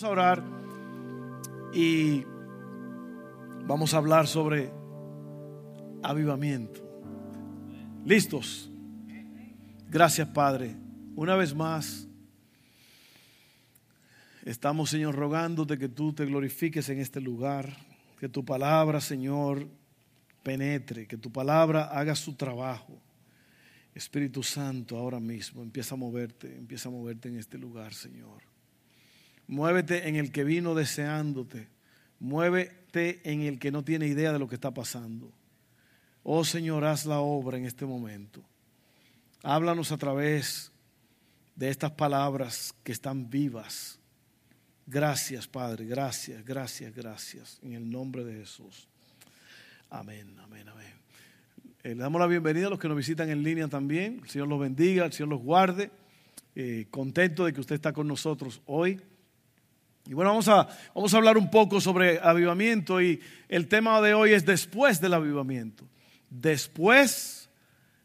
Vamos a orar y vamos a hablar sobre avivamiento. ¿Listos? Gracias, Padre. Una vez más, estamos, Señor, rogándote que tú te glorifiques en este lugar, que tu palabra, Señor, penetre, que tu palabra haga su trabajo. Espíritu Santo, ahora mismo, empieza a moverte, empieza a moverte en este lugar, Señor. Muévete en el que vino deseándote. Muévete en el que no tiene idea de lo que está pasando. Oh Señor, haz la obra en este momento. Háblanos a través de estas palabras que están vivas. Gracias, Padre. Gracias, gracias, gracias. En el nombre de Jesús. Amén, amén, amén. Eh, le damos la bienvenida a los que nos visitan en línea también. El Señor los bendiga, el Señor los guarde. Eh, contento de que usted está con nosotros hoy. Y bueno, vamos a, vamos a hablar un poco sobre avivamiento y el tema de hoy es después del avivamiento. Después,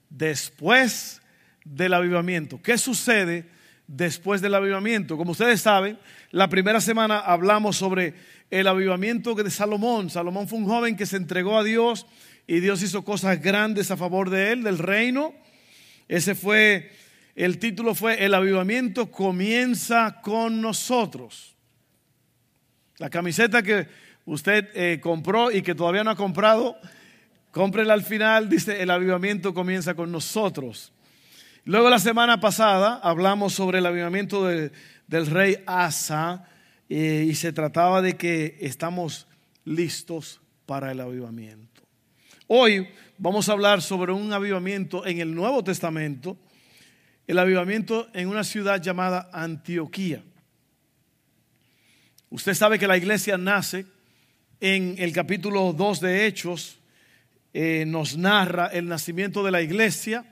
después del avivamiento. ¿Qué sucede después del avivamiento? Como ustedes saben, la primera semana hablamos sobre el avivamiento de Salomón. Salomón fue un joven que se entregó a Dios y Dios hizo cosas grandes a favor de él, del reino. Ese fue, el título fue El avivamiento comienza con nosotros. La camiseta que usted eh, compró y que todavía no ha comprado, cómprela al final, dice, el avivamiento comienza con nosotros. Luego la semana pasada hablamos sobre el avivamiento del rey Asa eh, y se trataba de que estamos listos para el avivamiento. Hoy vamos a hablar sobre un avivamiento en el Nuevo Testamento, el avivamiento en una ciudad llamada Antioquía. Usted sabe que la iglesia nace en el capítulo 2 de Hechos, eh, nos narra el nacimiento de la iglesia.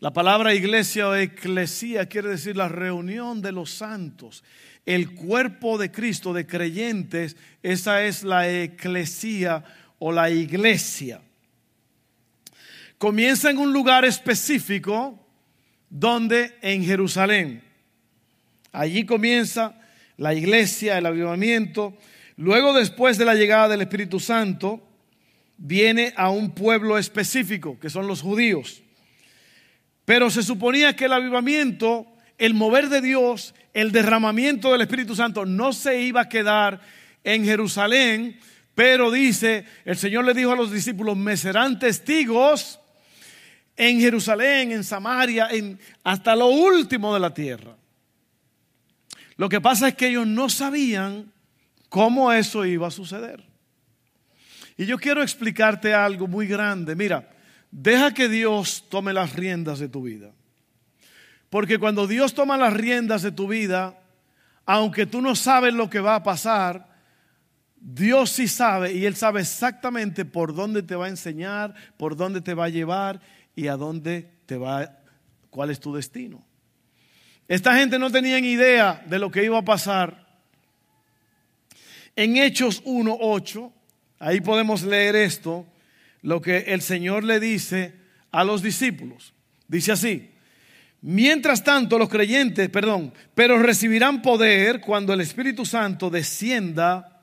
La palabra iglesia o eclesía quiere decir la reunión de los santos, el cuerpo de Cristo, de creyentes, esa es la eclesía o la iglesia. Comienza en un lugar específico, donde en Jerusalén. Allí comienza la iglesia, el avivamiento. Luego, después de la llegada del Espíritu Santo, viene a un pueblo específico, que son los judíos. Pero se suponía que el avivamiento, el mover de Dios, el derramamiento del Espíritu Santo no se iba a quedar en Jerusalén, pero dice, el Señor le dijo a los discípulos, me serán testigos en Jerusalén, en Samaria, en, hasta lo último de la tierra. Lo que pasa es que ellos no sabían cómo eso iba a suceder. Y yo quiero explicarte algo muy grande. Mira, deja que Dios tome las riendas de tu vida. Porque cuando Dios toma las riendas de tu vida, aunque tú no sabes lo que va a pasar, Dios sí sabe y Él sabe exactamente por dónde te va a enseñar, por dónde te va a llevar y a dónde te va, cuál es tu destino. Esta gente no tenía ni idea de lo que iba a pasar. En Hechos 1.8, ahí podemos leer esto, lo que el Señor le dice a los discípulos. Dice así, mientras tanto los creyentes, perdón, pero recibirán poder cuando el Espíritu Santo descienda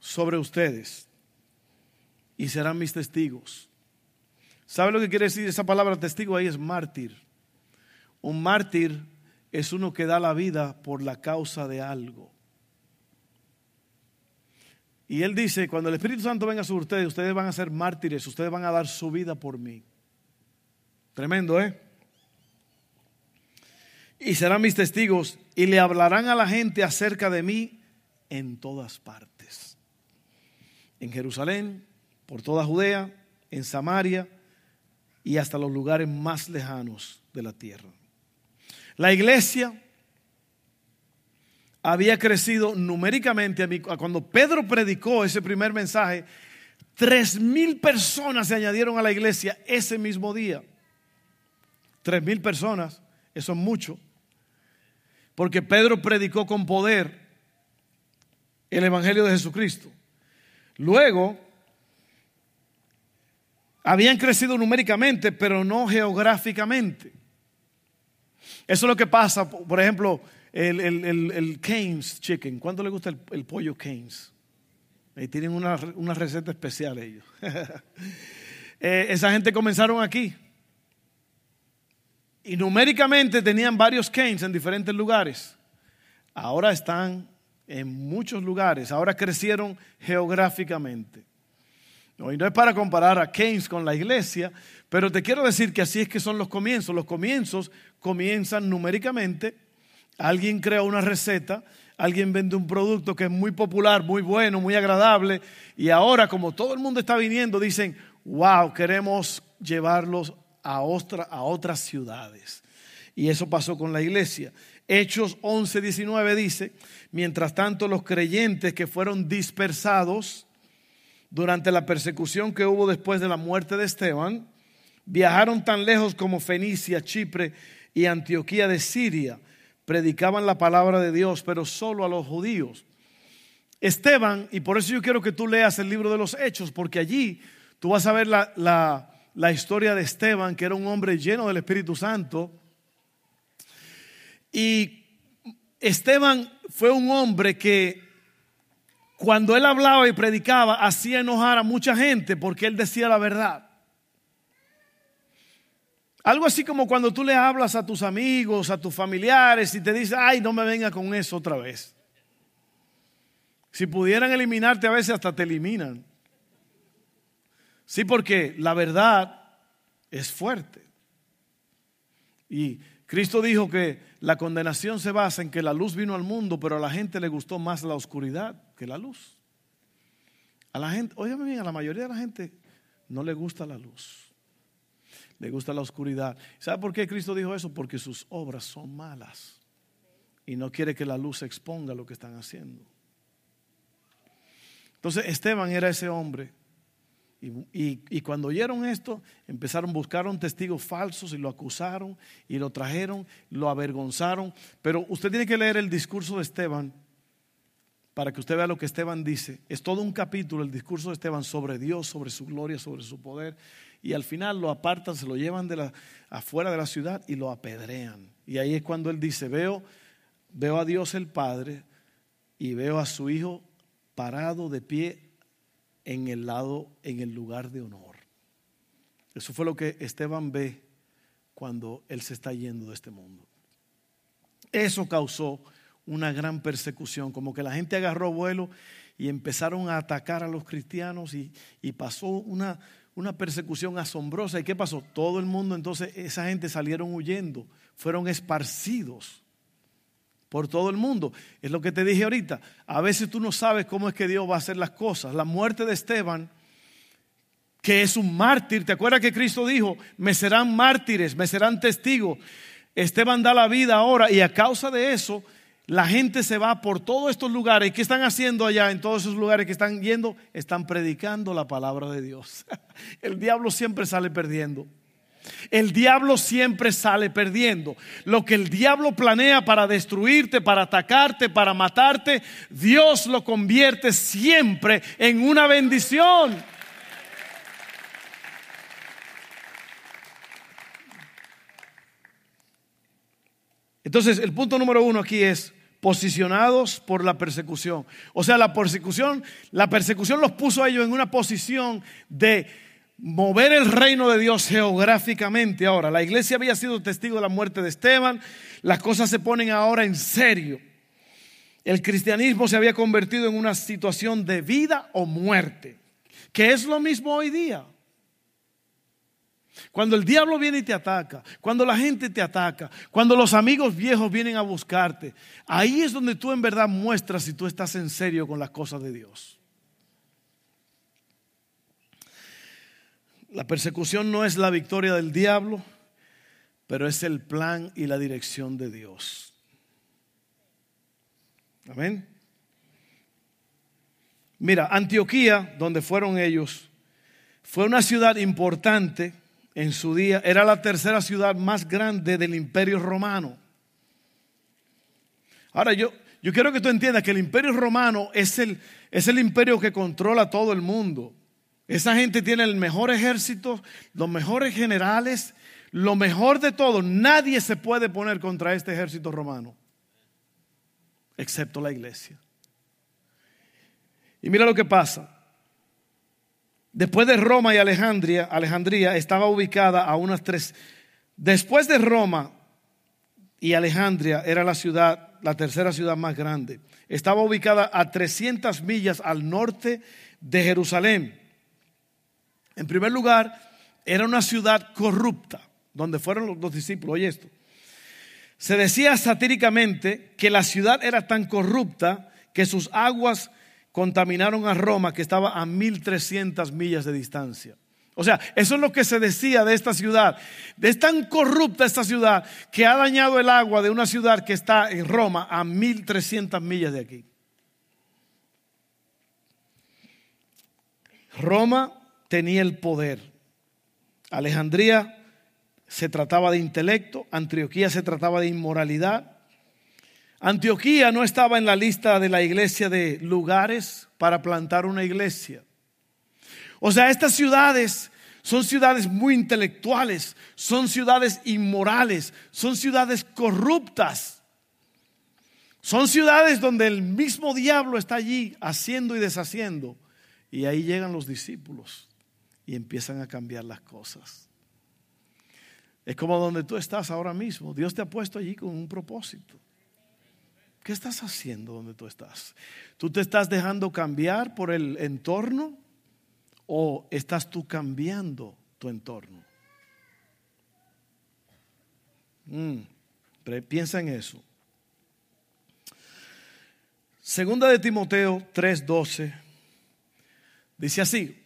sobre ustedes y serán mis testigos. ¿Sabe lo que quiere decir esa palabra testigo ahí? Es mártir. Un mártir es uno que da la vida por la causa de algo. Y él dice, cuando el Espíritu Santo venga sobre ustedes, ustedes van a ser mártires, ustedes van a dar su vida por mí. Tremendo, ¿eh? Y serán mis testigos y le hablarán a la gente acerca de mí en todas partes. En Jerusalén, por toda Judea, en Samaria y hasta los lugares más lejanos de la tierra. La iglesia había crecido numéricamente. Cuando Pedro predicó ese primer mensaje, tres mil personas se añadieron a la iglesia ese mismo día. Tres mil personas, eso es mucho. Porque Pedro predicó con poder el Evangelio de Jesucristo. Luego, habían crecido numéricamente, pero no geográficamente. Eso es lo que pasa, por ejemplo, el, el, el, el Keynes Chicken. ¿Cuánto le gusta el, pollo Keynes? Ahí tienen una, receta especial ellos. Eh, esa gente comenzaron aquí. Y numéricamente tenían varios Keynes en diferentes lugares. Ahora están en muchos lugares. Ahora crecieron geográficamente. Y no es para comparar a Keynes con la iglesia, pero te quiero decir que así es que son los comienzos. Los comienzos comienzan numéricamente. Alguien crea una receta, alguien vende un producto que es muy popular, muy bueno, muy agradable, y ahora como todo el mundo está viniendo, dicen, wow, queremos llevarlos a, a otras ciudades. Y eso pasó con la iglesia. Hechos 11, 19 dice, mientras tanto los creyentes que fueron dispersados durante la persecución que hubo después de la muerte de Esteban, viajaron tan lejos como Fenicia, Chipre y Antioquía de Siria, predicaban la palabra de Dios, pero solo a los judíos. Esteban, y por eso yo quiero que tú leas el libro de los Hechos, porque allí tú vas a ver la, la, la historia de Esteban, que era un hombre lleno del Espíritu Santo. Y Esteban fue un hombre que cuando él hablaba y predicaba hacía enojar a mucha gente porque él decía la verdad. Algo así como cuando tú le hablas a tus amigos, a tus familiares y te dice, ay, no me venga con eso otra vez. Si pudieran eliminarte a veces hasta te eliminan. Sí, porque la verdad es fuerte. Y Cristo dijo que la condenación se basa en que la luz vino al mundo, pero a la gente le gustó más la oscuridad que la luz. A la gente, óigame bien, a la mayoría de la gente no le gusta la luz le gusta la oscuridad. ¿Sabe por qué Cristo dijo eso? Porque sus obras son malas y no quiere que la luz exponga lo que están haciendo. Entonces Esteban era ese hombre. Y, y, cuando oyeron esto, empezaron, buscaron testigos falsos y lo acusaron y lo trajeron, lo avergonzaron. Pero usted tiene que leer el discurso de Esteban para que usted vea lo que Esteban dice. Es todo un capítulo el discurso de Esteban sobre Dios, sobre su gloria, sobre su poder y al final lo apartan, se lo llevan de la, afuera de la ciudad y lo apedrean. Y ahí es cuando él dice, veo, veo a Dios el Padre y veo a su Hijo parado de pie en el lado, en el lugar de honor. Eso fue lo que Esteban ve cuando él se está yendo de este mundo. Eso causó una gran persecución, como que la gente agarró vuelo y empezaron a atacar a los cristianos y, y pasó una, una persecución asombrosa. ¿Y qué pasó? Todo el mundo, entonces esa gente salieron huyendo, fueron esparcidos por todo el mundo. Es lo que te dije ahorita. A veces tú no sabes cómo es que Dios va a hacer las cosas. La muerte de Esteban, que es un mártir, ¿te acuerdas que Cristo dijo, me serán mártires, me serán testigos? Esteban da la vida ahora y a causa de eso la gente se va por todos estos lugares. ¿Qué están haciendo allá en todos esos lugares que están yendo? Están predicando la palabra de Dios. El diablo siempre sale perdiendo. El diablo siempre sale perdiendo. Lo que el diablo planea para destruirte, para atacarte, para matarte, Dios lo convierte siempre en una bendición. Entonces, el punto número uno aquí es posicionados por la persecución. O sea, la persecución, la persecución los puso a ellos en una posición de mover el reino de Dios geográficamente. Ahora, la iglesia había sido testigo de la muerte de Esteban, las cosas se ponen ahora en serio. El cristianismo se había convertido en una situación de vida o muerte, que es lo mismo hoy día. Cuando el diablo viene y te ataca, cuando la gente te ataca, cuando los amigos viejos vienen a buscarte, ahí es donde tú en verdad muestras si tú estás en serio con las cosas de Dios. La persecución no es la victoria del diablo, pero es el plan y la dirección de Dios. Amén. Mira, Antioquía, donde fueron ellos, fue una ciudad importante en su día, era la tercera ciudad más grande del imperio romano. Ahora yo, yo quiero que tú entiendas que el imperio romano es el, es el imperio que controla todo el mundo. Esa gente tiene el mejor ejército, los mejores generales, lo mejor de todo. Nadie se puede poner contra este ejército romano. excepto la iglesia. Y mira lo que pasa. Después de Roma y Alejandría, Alejandría estaba ubicada a unas tres. Después de Roma y Alejandría era la ciudad, la tercera ciudad más grande. Estaba ubicada a 300 millas al norte de Jerusalén. En primer lugar, era una ciudad corrupta, donde fueron los, discípulos. Oye esto. Se decía satíricamente que la ciudad era tan corrupta que sus aguas contaminaron a Roma, que estaba a 1300 millas de distancia. O sea, eso es lo que se decía de esta ciudad. Es tan corrupta esta ciudad que ha dañado el agua de una ciudad que está en Roma a 1300 millas de aquí. Roma tenía el poder. Alejandría se trataba de intelecto, Antioquía se trataba de inmoralidad. Antioquía no estaba en la lista de la iglesia de lugares para plantar una iglesia. O sea, estas ciudades son ciudades muy intelectuales, son ciudades inmorales, son ciudades corruptas. Son ciudades donde el mismo diablo está allí haciendo y deshaciendo. Y ahí llegan los discípulos y empiezan a cambiar las cosas. Es como donde tú estás ahora mismo. Dios te ha puesto allí con un propósito. ¿Qué estás haciendo donde tú estás? ¿Tú te estás dejando cambiar por el entorno o estás tú cambiando tu entorno? Mm, piensa en eso. Segunda de Timoteo 3:12 dice así,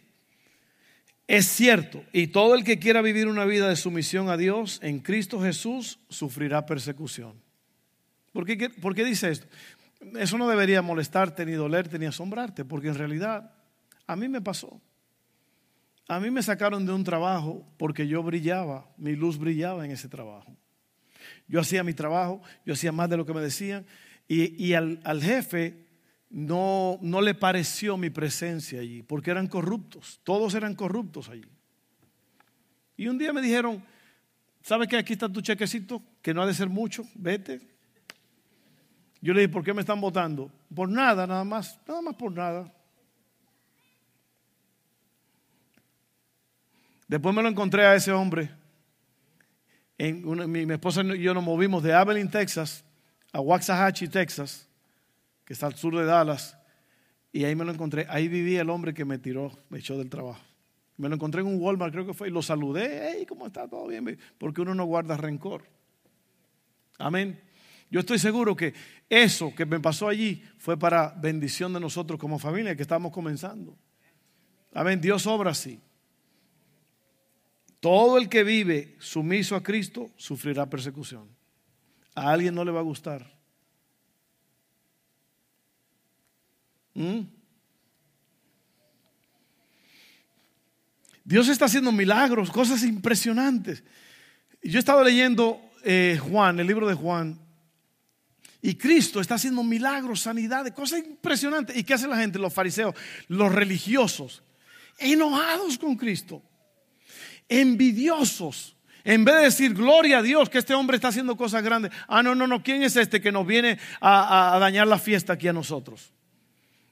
es cierto, y todo el que quiera vivir una vida de sumisión a Dios en Cristo Jesús sufrirá persecución. ¿Por qué, ¿Por qué, dice esto? Eso no debería molestarte, ni dolerte, ni asombrarte, porque en realidad a mí me pasó. A mí me sacaron de un trabajo porque yo brillaba, mi luz brillaba en ese trabajo. Yo hacía mi trabajo, yo hacía más de lo que me decían, y, al, al jefe no, no le pareció mi presencia allí, porque eran corruptos, todos eran corruptos allí. Y un día me dijeron, ¿sabes que aquí está tu chequecito? Que no ha de ser mucho, vete. Yo le dije, ¿por qué me están votando? Por nada, nada más, nada más por nada. Después me lo encontré a ese hombre. Mi, esposa y yo nos movimos de Abilene, Texas, a Waxahachie, Texas que está al sur de Dallas, y ahí me lo encontré. Ahí vivía el hombre que me tiró, me echó del trabajo. Me lo encontré en un Walmart, creo que fue, y lo saludé. Hey, ¿cómo está? ¿Todo bien? Porque uno no guarda rencor. Amén. Yo estoy seguro que eso que me pasó allí fue para bendición de nosotros como familia que estamos comenzando. Amén. Dios obra así. Todo el que vive sumiso a Cristo sufrirá persecución. A alguien no le va a gustar. ¿Mm? Dios está haciendo milagros, cosas impresionantes. Yo he estado leyendo eh, Juan, el libro de Juan, y Cristo está haciendo milagros, sanidades, cosas impresionantes. ¿Y qué hace la gente? Los fariseos, los religiosos, enojados con Cristo, envidiosos. En vez de decir, gloria a Dios que este hombre está haciendo cosas grandes. Ah, no, no, no, ¿quién es este que nos viene a dañar la fiesta aquí a nosotros?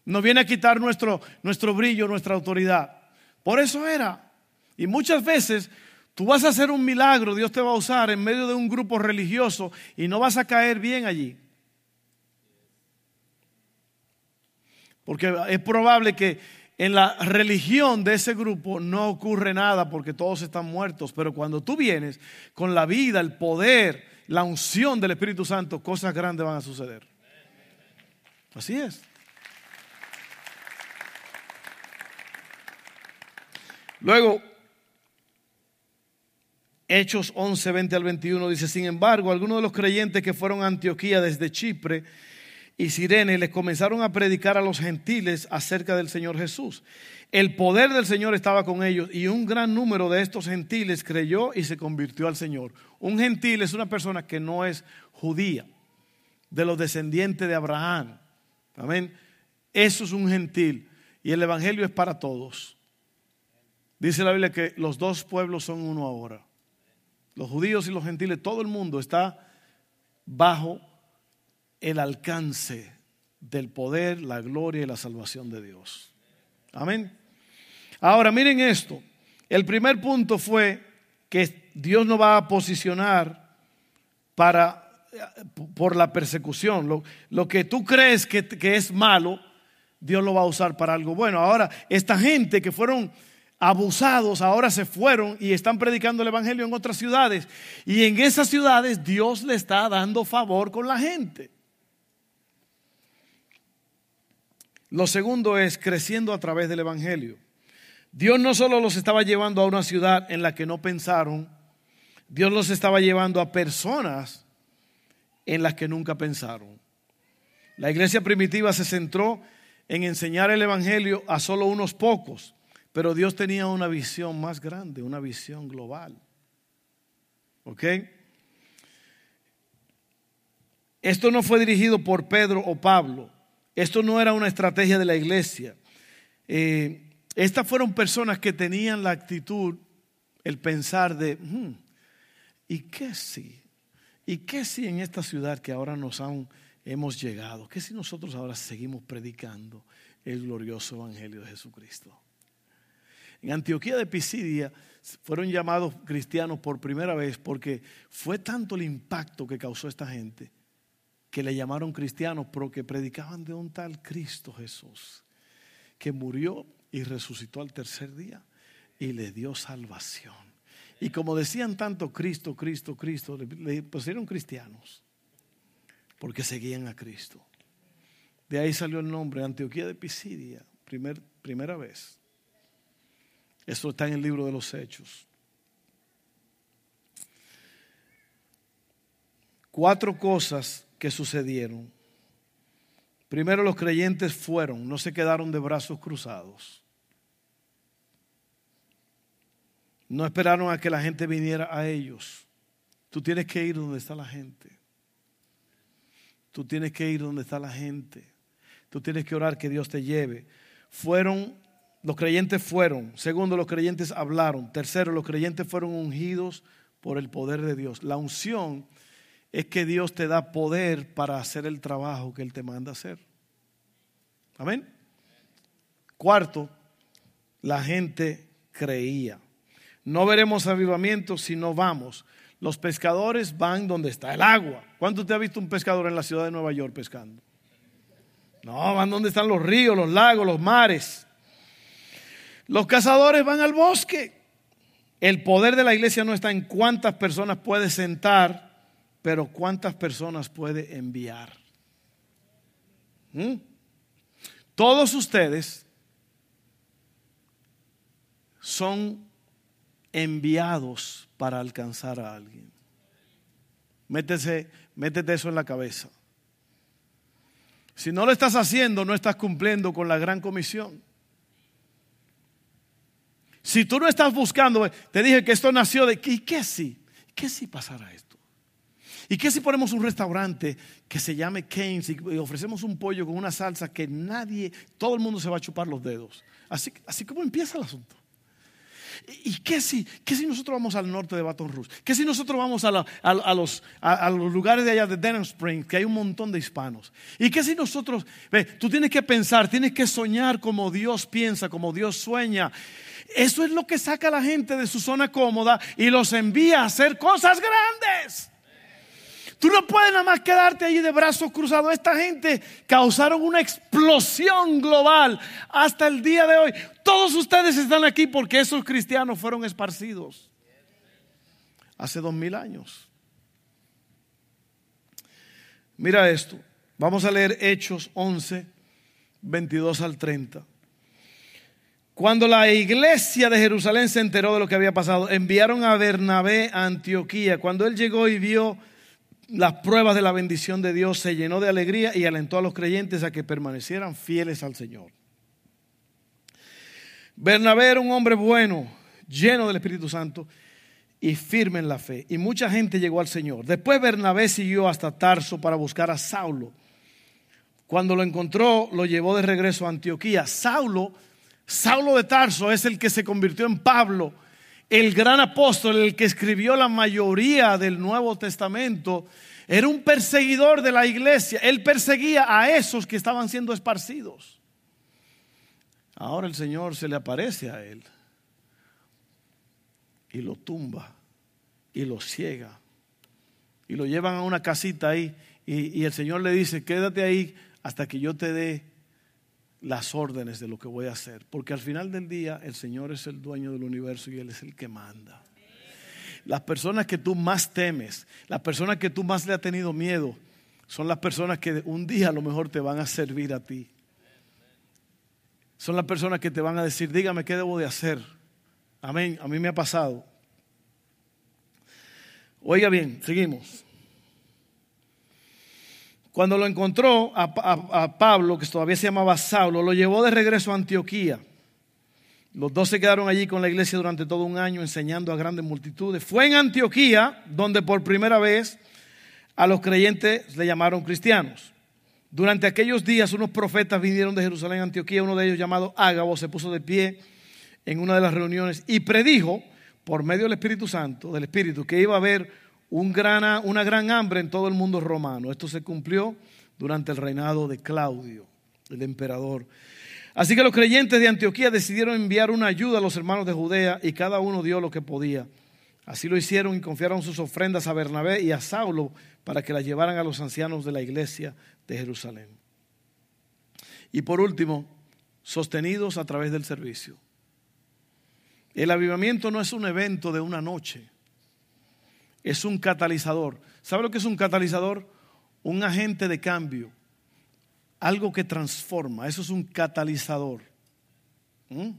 Nos viene a quitar nuestro, nuestro brillo, nuestra autoridad. Por eso era. Y muchas veces tú vas a hacer un milagro, Dios te va a usar en medio de un grupo religioso y no vas a caer bien allí. Porque es probable que en la religión de ese grupo no ocurre nada porque todos están muertos, pero cuando tú vienes con la vida, el poder, la unción del Espíritu Santo, cosas grandes van a suceder. Así es. Luego, Hechos 11, 20 al 21 dice, sin embargo, algunos de los creyentes que fueron a Antioquía desde Chipre y Sirene les comenzaron a predicar a los gentiles acerca del Señor Jesús. El poder del Señor estaba con ellos y un gran número de estos gentiles creyó y se convirtió al Señor. Un gentil es una persona que no es judía, de los descendientes de Abraham. Amén. Eso es un gentil y el Evangelio es para todos. Dice la Biblia que los dos pueblos son uno ahora. Los judíos y los gentiles, todo el mundo está bajo el alcance del poder, la gloria y la salvación de Dios. Amén. Ahora miren esto. El primer punto fue que Dios no va a posicionar para por la persecución. Lo, que tú crees que, que es malo, Dios lo va a usar para algo bueno. Ahora, esta gente que fueron abusados ahora se fueron y están predicando el Evangelio en otras ciudades. Y en esas ciudades Dios le está dando favor con la gente. Lo segundo es creciendo a través del Evangelio. Dios no solo los estaba llevando a una ciudad en la que no pensaron, Dios los estaba llevando a personas en las que nunca pensaron. La iglesia primitiva se centró en enseñar el Evangelio a solo unos pocos, pero Dios tenía una visión más grande, una visión global. ¿Ok? Esto no fue dirigido por Pedro o Pablo. Esto no era una estrategia de la iglesia. Eh, estas fueron personas que tenían la actitud, el pensar de, hmm, ¿y qué si? ¿Y qué si en esta ciudad que ahora nos han, hemos llegado? ¿Qué si nosotros ahora seguimos predicando el glorioso Evangelio de Jesucristo? En Antioquía de Pisidia fueron llamados cristianos por primera vez porque fue tanto el impacto que causó esta gente que le llamaron cristianos porque predicaban de un tal Cristo Jesús que murió y resucitó al tercer día y le dio salvación. Y como decían tanto Cristo, Cristo, Cristo, le pusieron cristianos porque seguían a Cristo. De ahí salió el nombre Antioquía de Pisidia, primer, primera vez. Esto está en el libro de los Hechos. Cuatro cosas que sucedieron Primero los creyentes fueron, no se quedaron de brazos cruzados. No esperaron a que la gente viniera a ellos. Tú tienes que ir donde está la gente. Tú tienes que ir donde está la gente. Tú tienes que orar que Dios te lleve. Fueron, los creyentes fueron. Segundo, los creyentes hablaron. Tercero, los creyentes fueron ungidos por el poder de Dios. La unción es que Dios te da poder para hacer el trabajo que Él te manda hacer. Amén. Cuarto, la gente creía. No veremos avivamiento si no vamos. Los pescadores van donde está el agua. ¿Cuánto te ha visto un pescador en la ciudad de Nueva York pescando? No, van donde están los ríos, los lagos, los mares. Los cazadores van al bosque. El poder de la iglesia no está en cuántas personas puede sentar pero ¿cuántas personas puede enviar? ¿Mm? Todos ustedes son enviados para alcanzar a alguien. Métete eso en la cabeza. Si no lo estás haciendo, no estás cumpliendo con la gran comisión. Si tú no estás buscando, te dije que esto nació de, ¿y qué si? ¿Qué si pasara esto? ¿Y qué si ponemos un restaurante que se llame Keynes y ofrecemos un pollo con una salsa que nadie, todo el mundo se va a chupar los dedos? Así, así como empieza el asunto. ¿Y qué si, qué si nosotros vamos al norte de Baton Rouge? ¿Qué si nosotros vamos a, los, lugares de allá de Denham Springs, que hay un montón de hispanos? ¿Y qué si nosotros, ve, tú tienes que pensar, tienes que soñar como Dios piensa, como Dios sueña? Eso es lo que saca a la gente de su zona cómoda y los envía a hacer cosas grandes. Tú no puedes nada más quedarte allí de brazos cruzados. Esta gente causaron una explosión global hasta el día de hoy. Todos ustedes están aquí porque esos cristianos fueron esparcidos hace dos mil años. Mira esto. Vamos a leer Hechos 11, 22 al 30. Cuando la iglesia de Jerusalén se enteró de lo que había pasado, enviaron a Bernabé a Antioquía. Cuando él llegó y vio las pruebas de la bendición de Dios, se llenó de alegría y alentó a los creyentes a que permanecieran fieles al Señor. Bernabé era un hombre bueno, lleno del Espíritu Santo y firme en la fe. Y mucha gente llegó al Señor. Después Bernabé siguió hasta Tarso para buscar a Saulo. Cuando lo encontró, lo llevó de regreso a Antioquía. Saulo, Saulo de Tarso es el que se convirtió en Pablo el gran apóstol, el que escribió la mayoría del Nuevo Testamento, Era un perseguidor de la iglesia. Él perseguía a esos que estaban siendo esparcidos. Ahora el Señor se le aparece a él y lo tumba y lo ciega. Y lo llevan a una casita ahí y, y el Señor le dice, quédate ahí hasta que yo te dé las órdenes de lo que voy a hacer. Porque al final del día el Señor es el dueño del universo y Él es el que manda. Las personas que tú más temes, las personas que tú más le has tenido miedo, son las personas que un día a lo mejor te van a servir a ti. Son las personas que te van a decir, dígame qué debo de hacer. Amén, a mí me ha pasado. Oiga bien, seguimos. Cuando lo encontró a, Pablo, que todavía se llamaba Saulo, lo llevó de regreso a Antioquía. Los dos se quedaron allí con la iglesia durante todo un año enseñando a grandes multitudes. Fue en Antioquía donde por primera vez a los creyentes le llamaron cristianos. Durante aquellos días unos profetas vinieron de Jerusalén a Antioquía, uno de ellos llamado Ágabo se puso de pie en una de las reuniones y predijo por medio del Espíritu Santo, del Espíritu, que iba a haber un gran, una gran hambre en todo el mundo romano. Esto se cumplió durante el reinado de Claudio, el emperador. Así que los creyentes de Antioquía decidieron enviar una ayuda a los hermanos de Judea y cada uno dio lo que podía. Así lo hicieron y confiaron sus ofrendas a Bernabé y a Saulo para que las llevaran a los ancianos de la iglesia de Jerusalén. Y por último, sostenidos a través del servicio. El avivamiento no es un evento de una noche, es un catalizador. ¿Sabe lo que es un catalizador? Un agente de cambio algo que transforma, eso es un catalizador. ¿Mm?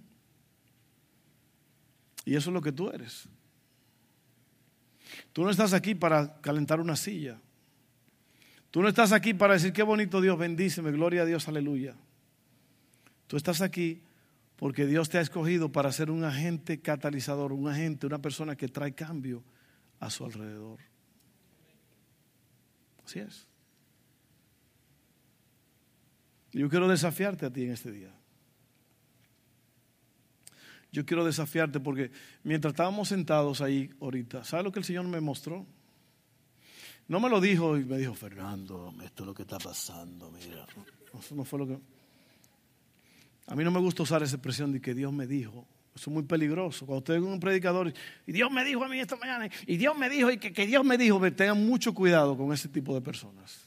Y eso es lo que tú eres. Tú no estás aquí para calentar una silla. Tú no estás aquí para decir qué bonito Dios, bendíceme, gloria a Dios, aleluya. Tú estás aquí porque Dios te ha escogido para ser un agente catalizador, un agente, una persona que trae cambio a su alrededor. Así es. Yo quiero desafiarte a ti en este día. Yo quiero desafiarte porque mientras estábamos sentados ahí ahorita, ¿sabes lo que el Señor me mostró? No me lo dijo y me dijo, Fernando, esto es lo que está pasando, mira. Eso no fue lo que... A mí no me gusta usar esa expresión de que Dios me dijo. Eso es muy peligroso. Cuando usted es un predicador y Dios me dijo a mí esta mañana y Dios me dijo y que, que Dios me dijo, tengan mucho cuidado con ese tipo de personas.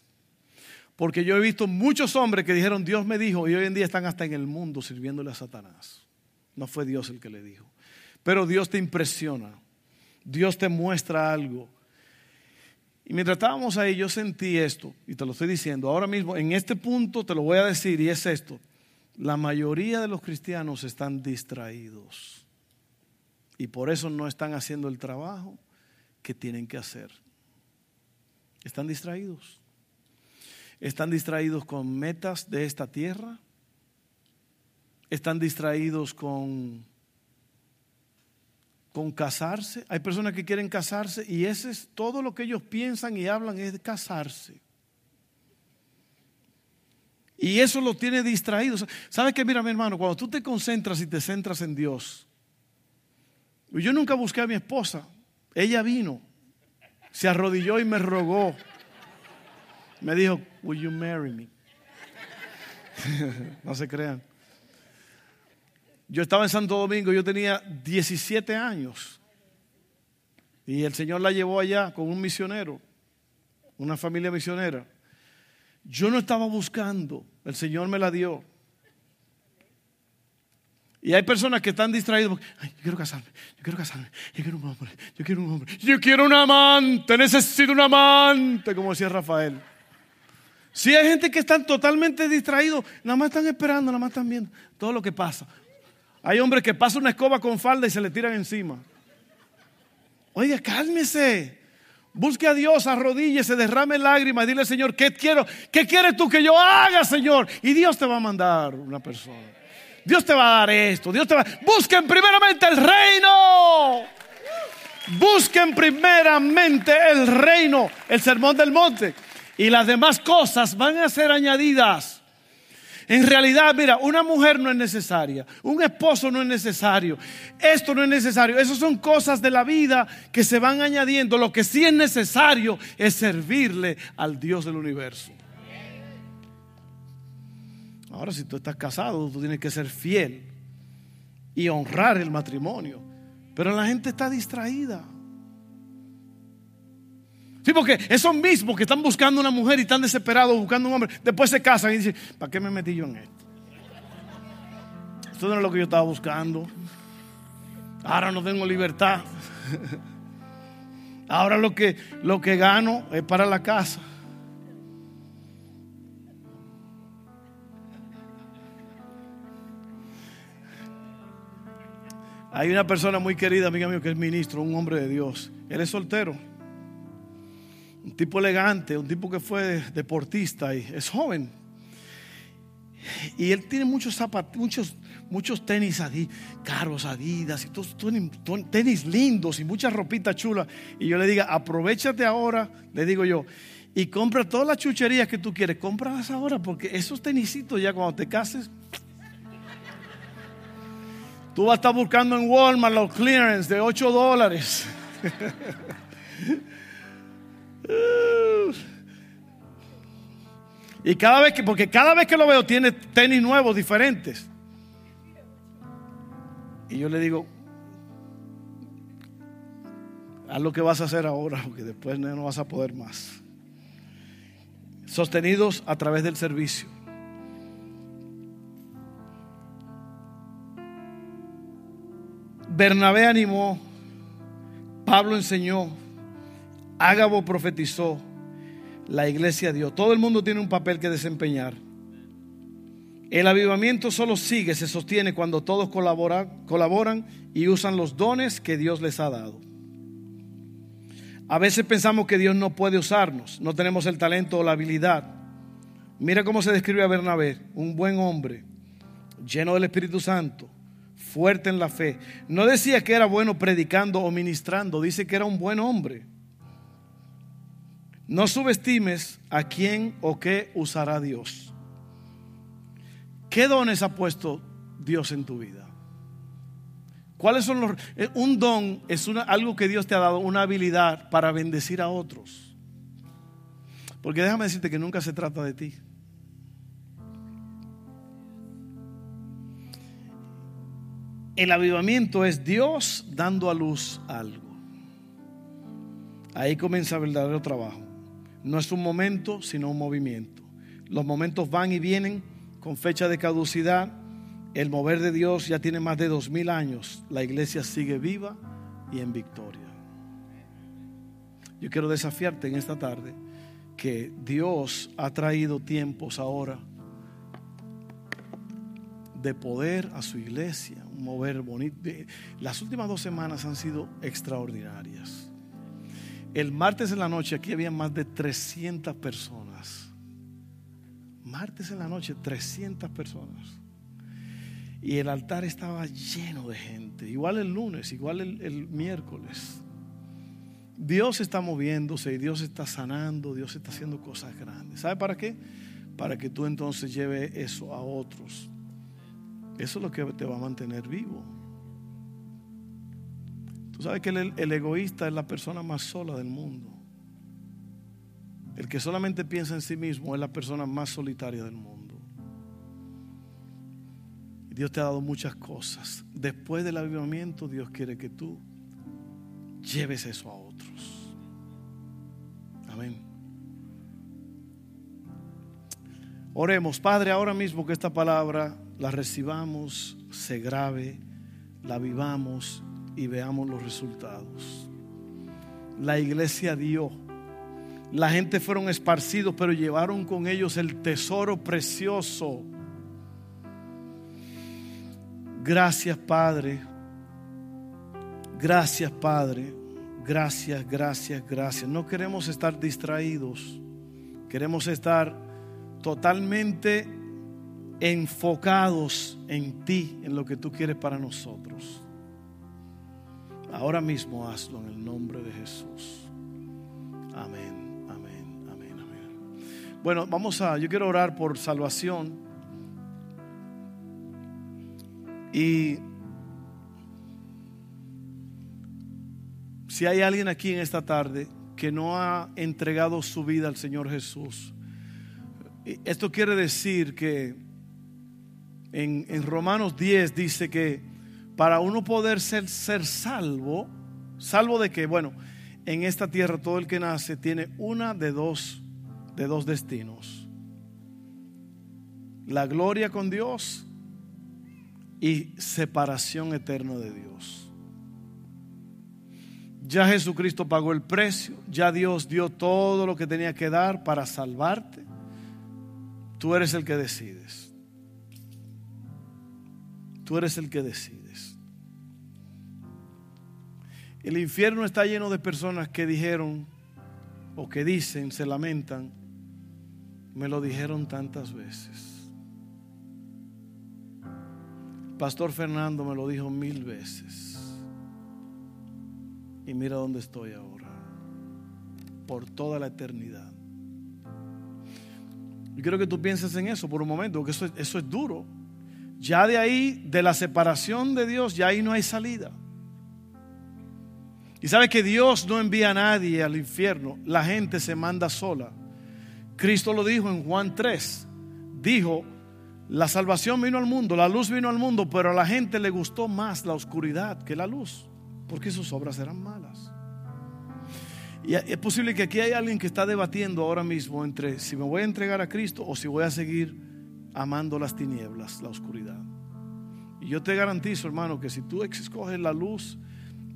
Porque yo he visto muchos hombres que dijeron, Dios me dijo, y hoy en día están hasta en el mundo sirviéndole a Satanás. No fue Dios el que le dijo. Pero Dios te impresiona. Dios te muestra algo. Y mientras estábamos ahí, yo sentí esto, y te lo estoy diciendo, ahora mismo, en este punto te lo voy a decir, y es esto. La mayoría de los cristianos están distraídos. Y por eso no están haciendo el trabajo que tienen que hacer. Están distraídos están distraídos con metas de esta tierra, están distraídos con, con casarse. Hay personas que quieren casarse y ese es todo lo que ellos piensan y hablan es de casarse. Y eso lo tiene distraído. ¿Sabes qué? Mira, mi hermano, cuando tú te concentras y te centras en Dios. Yo nunca busqué a mi esposa. Ella vino, se arrodilló y me rogó me dijo, Will you marry me? no se crean. Yo estaba en Santo Domingo, yo tenía 17 años. Y el Señor la llevó allá con un misionero, una familia misionera. Yo no estaba buscando, el Señor me la dio. Y hay personas que están distraídas yo quiero casarme, yo quiero casarme, yo quiero un hombre, yo quiero un hombre, yo quiero un amante, necesito un amante, como decía Rafael. Si hay gente que están totalmente distraídos, nada más están esperando, nada más están viendo todo lo que pasa. Hay hombres que pasan una escoba con falda y se le tiran encima. Oiga, cálmese. Busque a Dios, arrodíllese, derrame lágrimas, dile Señor, ¿qué quiero? ¿Qué quieres tú que yo haga, Señor? Y Dios te va a mandar una persona. Dios te va a dar esto. Dios te va. Busquen primeramente el reino. Busquen primeramente el reino, el sermón del monte y las demás cosas van a ser añadidas. En realidad, mira, una mujer no es necesaria, un esposo no es necesario, esto no es necesario, esas son cosas de la vida que se van añadiendo. Lo que sí es necesario es servirle al Dios del universo. Ahora, si tú estás casado, tú tienes que ser fiel y honrar el matrimonio. Pero la gente está distraída. Sí, porque esos mismos que están buscando una mujer y están desesperados buscando un hombre, después se casan y dicen, ¿para qué me metí yo en esto? Esto no es lo que yo estaba buscando. Ahora no tengo libertad. Ahora lo que, lo que gano es para la casa. Hay una persona muy querida, amiga mío, que es ministro, un hombre de Dios. Él es soltero. Un tipo elegante, un tipo que fue deportista y es joven. Y él tiene muchos zapatos, muchos, muchos tenis caros, adidas, y todos, tenis lindos y muchas ropitas chulas. Y yo le diga, aprovechate ahora, le digo yo, y compra todas las chucherías que tú quieres, cómpralas ahora, porque esos tenisitos ya cuando te cases, Tú vas a estar buscando en Walmart los clearance de 8 dólares. y cada vez que, porque cada vez que lo veo tiene tenis nuevos diferentes. Y yo le digo, haz lo que vas a hacer ahora, porque después no vas a poder más. Sostenidos a través del servicio. Bernabé animó, Pablo enseñó, Ágabo profetizó, la iglesia dio. Todo el mundo tiene un papel que desempeñar. El avivamiento solo sigue, se sostiene cuando todos colaboran, colaboran y usan los dones que Dios les ha dado. A veces pensamos que Dios no puede usarnos, no tenemos el talento o la habilidad. Mira cómo se describe a Bernabé, un buen hombre, lleno del Espíritu Santo, fuerte en la fe. No decía que era bueno predicando o ministrando, dice que era un buen hombre. No subestimes a quién o qué usará Dios. ¿Qué dones ha puesto Dios en tu vida? ¿Cuáles son los eh, un don es algo que Dios te ha dado, una habilidad para bendecir a otros? Porque déjame decirte que nunca se trata de ti. El avivamiento es Dios dando a luz algo. Ahí comienza el verdadero trabajo. No es un momento, sino un movimiento. Los momentos van y vienen con fecha de caducidad. El mover de Dios ya tiene más de dos mil años. La iglesia sigue viva y en victoria. Yo quiero desafiarte en esta tarde que Dios ha traído tiempos ahora de poder a su iglesia, un mover bonito. Las últimas dos semanas han sido extraordinarias. El martes en la noche aquí había más de 300 personas. Martes en la noche, 300 personas. Y el altar estaba lleno de gente. Igual el lunes, igual el, el miércoles. Dios está moviéndose y Dios está sanando, Dios está haciendo cosas grandes. ¿Sabe para qué? Para que tú entonces lleves eso a otros. Eso es lo que te va a mantener vivo. Tú sabes que el, el, egoísta es la persona más sola del mundo. El que solamente piensa en sí mismo es la persona más solitaria del mundo. Dios te ha dado muchas cosas. Después del avivamiento, Dios quiere que tú lleves eso a otros. Amén. Oremos, Padre, ahora mismo que esta palabra la recibamos, se grave, la vivamos y veamos los resultados. La iglesia dio. La gente fueron esparcidos, pero llevaron con ellos el tesoro precioso. Gracias, Padre. Gracias, Padre. Gracias, gracias, gracias. No queremos estar distraídos. Queremos estar totalmente enfocados en ti, en lo que tú quieres para nosotros. Ahora mismo hazlo en el nombre de Jesús. Amén, amén, amén, amén. Bueno, vamos a, yo quiero orar por salvación Y si hay alguien aquí en esta tarde que no ha entregado su vida al Señor Jesús, esto quiere decir que en, Romanos 10 dice que para uno poder ser, ser salvo, salvo de que, bueno, en esta tierra todo el que nace tiene una de dos, de dos destinos. La gloria con Dios y separación eterna de Dios. Ya Jesucristo pagó el precio, ya Dios dio todo lo que tenía que dar para salvarte. Tú eres el que decides. Tú eres el que decides. El infierno está lleno de personas que dijeron o que dicen, se lamentan, me lo dijeron tantas veces. Pastor Fernando me lo dijo mil veces. Y mira dónde estoy ahora. Por toda la eternidad. Yo quiero que tú pienses en eso por un momento, porque eso, eso es duro. Ya de ahí, de la separación de Dios, ya ahí no hay salida. Y sabe que Dios no envía a nadie al infierno, la gente se manda sola. Cristo lo dijo en Juan 3. Dijo, la salvación vino al mundo, la luz vino al mundo, pero a la gente le gustó más la oscuridad que la luz, porque sus obras eran malas. Y es posible que aquí hay alguien que está debatiendo ahora mismo entre si me voy a entregar a Cristo o si voy a seguir amando las tinieblas, la oscuridad. Y yo te garantizo, hermano, que si tú escoges la luz,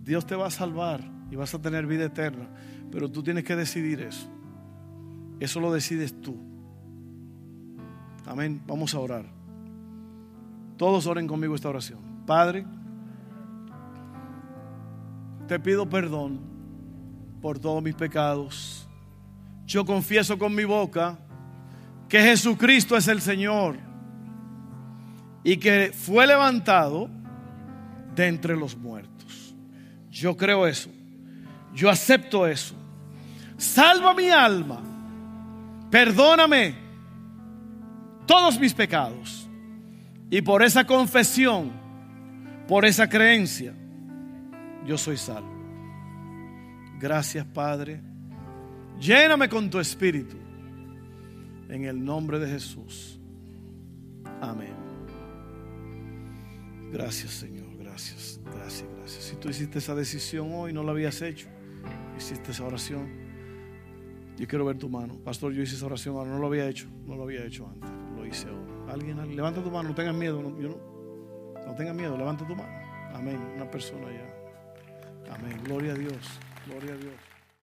Dios te va a salvar y vas a tener vida eterna. Pero tú tienes que decidir eso. Eso lo decides tú. Amén. Vamos a orar. Todos oren conmigo esta oración. Padre, te pido perdón por todos mis pecados. Yo confieso con mi boca que Jesucristo es el Señor y que fue levantado de entre los muertos. Yo creo eso. Yo acepto eso. Salva mi alma. Perdóname todos mis pecados. Y por esa confesión, por esa creencia, yo soy salvo. Gracias, Padre. Lléname con tu espíritu. En el nombre de Jesús. Amén. Gracias, Señor. Gracias, gracias. Si tú hiciste esa decisión hoy, no la habías hecho, hiciste esa oración. Yo quiero ver tu mano. Pastor, yo hice esa oración ahora. No lo había hecho. No lo había hecho antes. Lo hice ahora. Alguien, levanta tu mano. No tengas miedo. No, no, no tengas miedo. Levanta tu mano. Amén. Una persona ya. Amén. Gloria a Dios. Gloria a Dios.